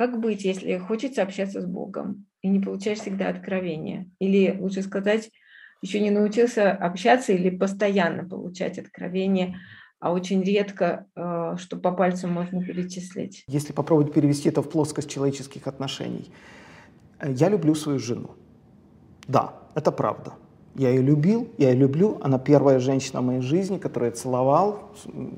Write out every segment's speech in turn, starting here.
как быть, если хочется общаться с Богом и не получаешь всегда откровения? Или лучше сказать, еще не научился общаться или постоянно получать откровения, а очень редко, э, что по пальцам можно перечислить. Если попробовать перевести это в плоскость человеческих отношений, э, я люблю свою жену. Да, это правда. Я ее любил, я ее люблю. Она первая женщина в моей жизни, которую я целовал,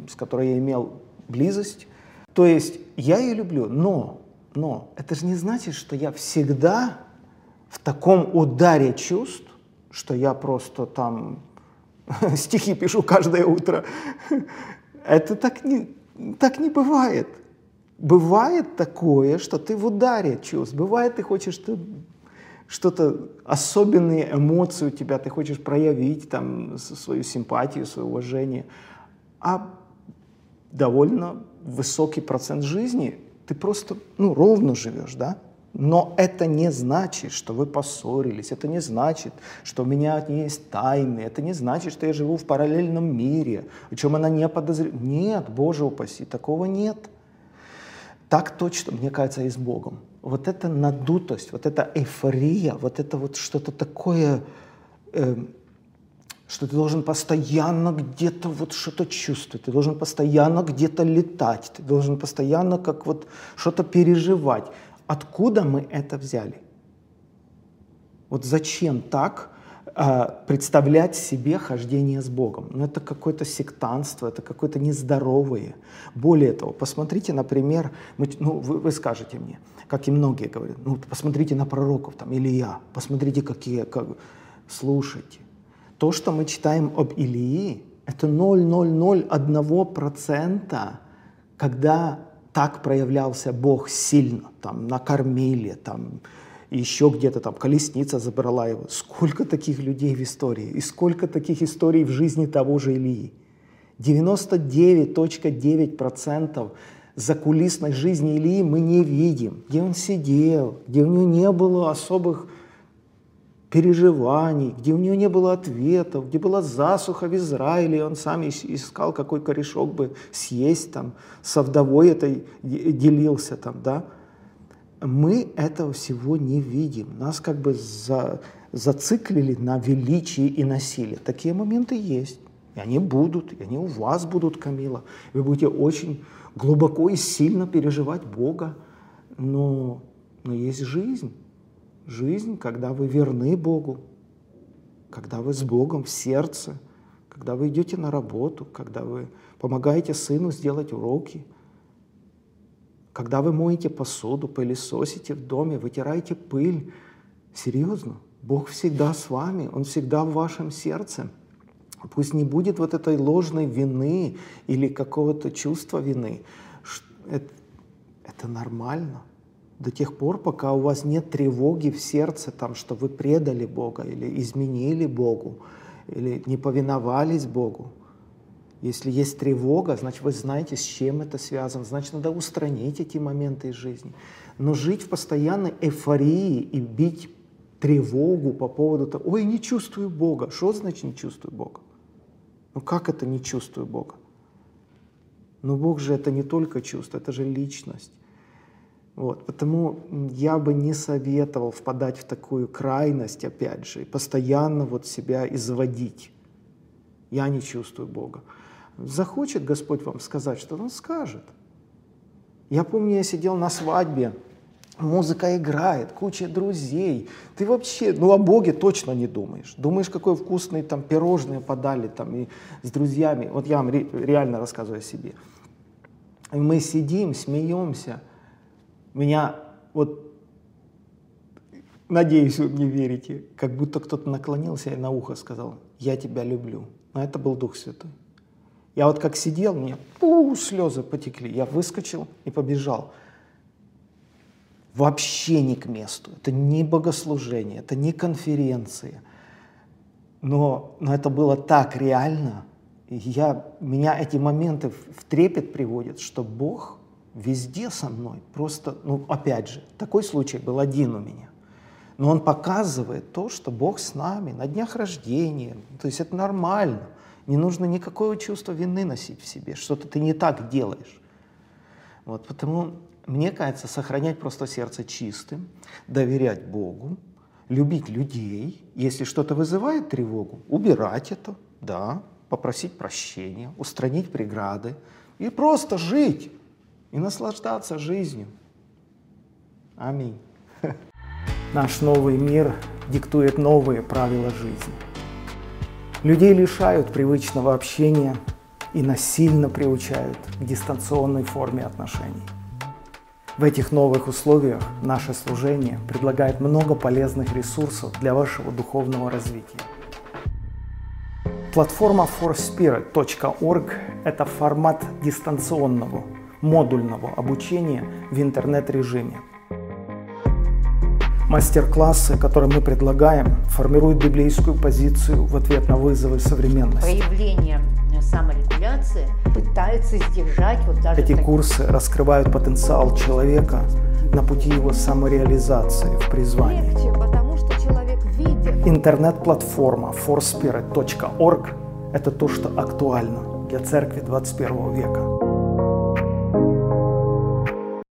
с которой я имел близость. То есть я ее люблю, но, но это же не значит, что я всегда в таком ударе чувств, что я просто там стихи пишу каждое утро. Это так не, так не бывает. Бывает такое, что ты в ударе чувств. Бывает, ты хочешь ты что-то, особенные эмоции у тебя, ты хочешь проявить там свою симпатию, свое уважение. А довольно высокий процент жизни ты просто ну, ровно живешь, да? Но это не значит, что вы поссорились, это не значит, что у меня есть тайны, это не значит, что я живу в параллельном мире, о чем она не подозревает. Нет, Боже упаси, такого нет. Так точно, мне кажется, и с Богом. Вот эта надутость, вот эта эйфория, вот это вот что-то такое, э, что ты должен постоянно где-то вот что-то чувствовать, ты должен постоянно где-то летать, ты должен постоянно как вот что-то переживать. Откуда мы это взяли? Вот зачем так э, представлять себе хождение с Богом? Ну, это какое-то сектанство, это какое-то нездоровое. Более того, посмотрите, например, мы, ну, вы, вы скажете мне, как и многие говорят, ну, посмотрите на пророков, там, Илья, посмотрите, какие, как... слушайте. То, что мы читаем об Илии, это 0,001%, когда так проявлялся Бог сильно, там накормили, там еще где-то там колесница забрала его. Сколько таких людей в истории? И сколько таких историй в жизни того же Илии? 99.9% закулисной жизни Илии мы не видим. Где он сидел, где у него не было особых переживаний, где у него не было ответов, где была засуха в Израиле, и он сам искал, какой корешок бы съесть, там, со вдовой этой делился, там, да. Мы этого всего не видим. Нас как бы за, зациклили на величии и на силе. Такие моменты есть. И они будут, и они у вас будут, Камила. Вы будете очень глубоко и сильно переживать Бога. Но, но есть жизнь жизнь, когда вы верны Богу, когда вы с Богом в сердце, когда вы идете на работу, когда вы помогаете сыну сделать уроки, когда вы моете посуду, пылесосите в доме, вытираете пыль. Серьезно, Бог всегда с вами, Он всегда в вашем сердце. Пусть не будет вот этой ложной вины или какого-то чувства вины. Это, это нормально до тех пор, пока у вас нет тревоги в сердце, там, что вы предали Бога или изменили Богу, или не повиновались Богу. Если есть тревога, значит, вы знаете, с чем это связано, значит, надо устранить эти моменты из жизни. Но жить в постоянной эйфории и бить тревогу по поводу того, ой, не чувствую Бога. Что значит не чувствую Бога? Ну как это не чувствую Бога? Ну Бог же это не только чувство, это же личность. Вот, потому я бы не советовал впадать в такую крайность, опять же, постоянно вот себя изводить. Я не чувствую Бога. Захочет Господь вам сказать, что Он скажет. Я помню, я сидел на свадьбе, музыка играет, куча друзей. Ты вообще, ну о Боге точно не думаешь. Думаешь, какой вкусный там пирожные подали там и с друзьями. Вот я вам ре, реально рассказываю о себе. И мы сидим, смеемся – меня вот, надеюсь, вы мне верите, как будто кто-то наклонился и на ухо сказал, я тебя люблю. Но это был Дух Святой. Я вот как сидел, мне пу, слезы потекли. Я выскочил и побежал. Вообще не к месту. Это не богослужение, это не конференция. Но, но это было так реально. Я, меня эти моменты в трепет приводят, что Бог везде со мной. Просто, ну, опять же, такой случай был один у меня. Но он показывает то, что Бог с нами на днях рождения. То есть это нормально. Не нужно никакого чувства вины носить в себе, что-то ты не так делаешь. Вот, потому мне кажется, сохранять просто сердце чистым, доверять Богу, любить людей, если что-то вызывает тревогу, убирать это, да, попросить прощения, устранить преграды и просто жить и наслаждаться жизнью. Аминь. Наш новый мир диктует новые правила жизни. Людей лишают привычного общения и насильно приучают к дистанционной форме отношений. В этих новых условиях наше служение предлагает много полезных ресурсов для вашего духовного развития. Платформа forspirit.org – это формат дистанционного, модульного обучения в интернет-режиме. Мастер-классы, которые мы предлагаем, формируют библейскую позицию в ответ на вызовы современности. Проявление саморегуляции пытается сдержать вот даже Эти такие- курсы раскрывают потенциал человека на пути его самореализации в призвании. легче, потому что человек видит. Интернет-платформа forspirit.org – это то, что актуально для церкви 21 века.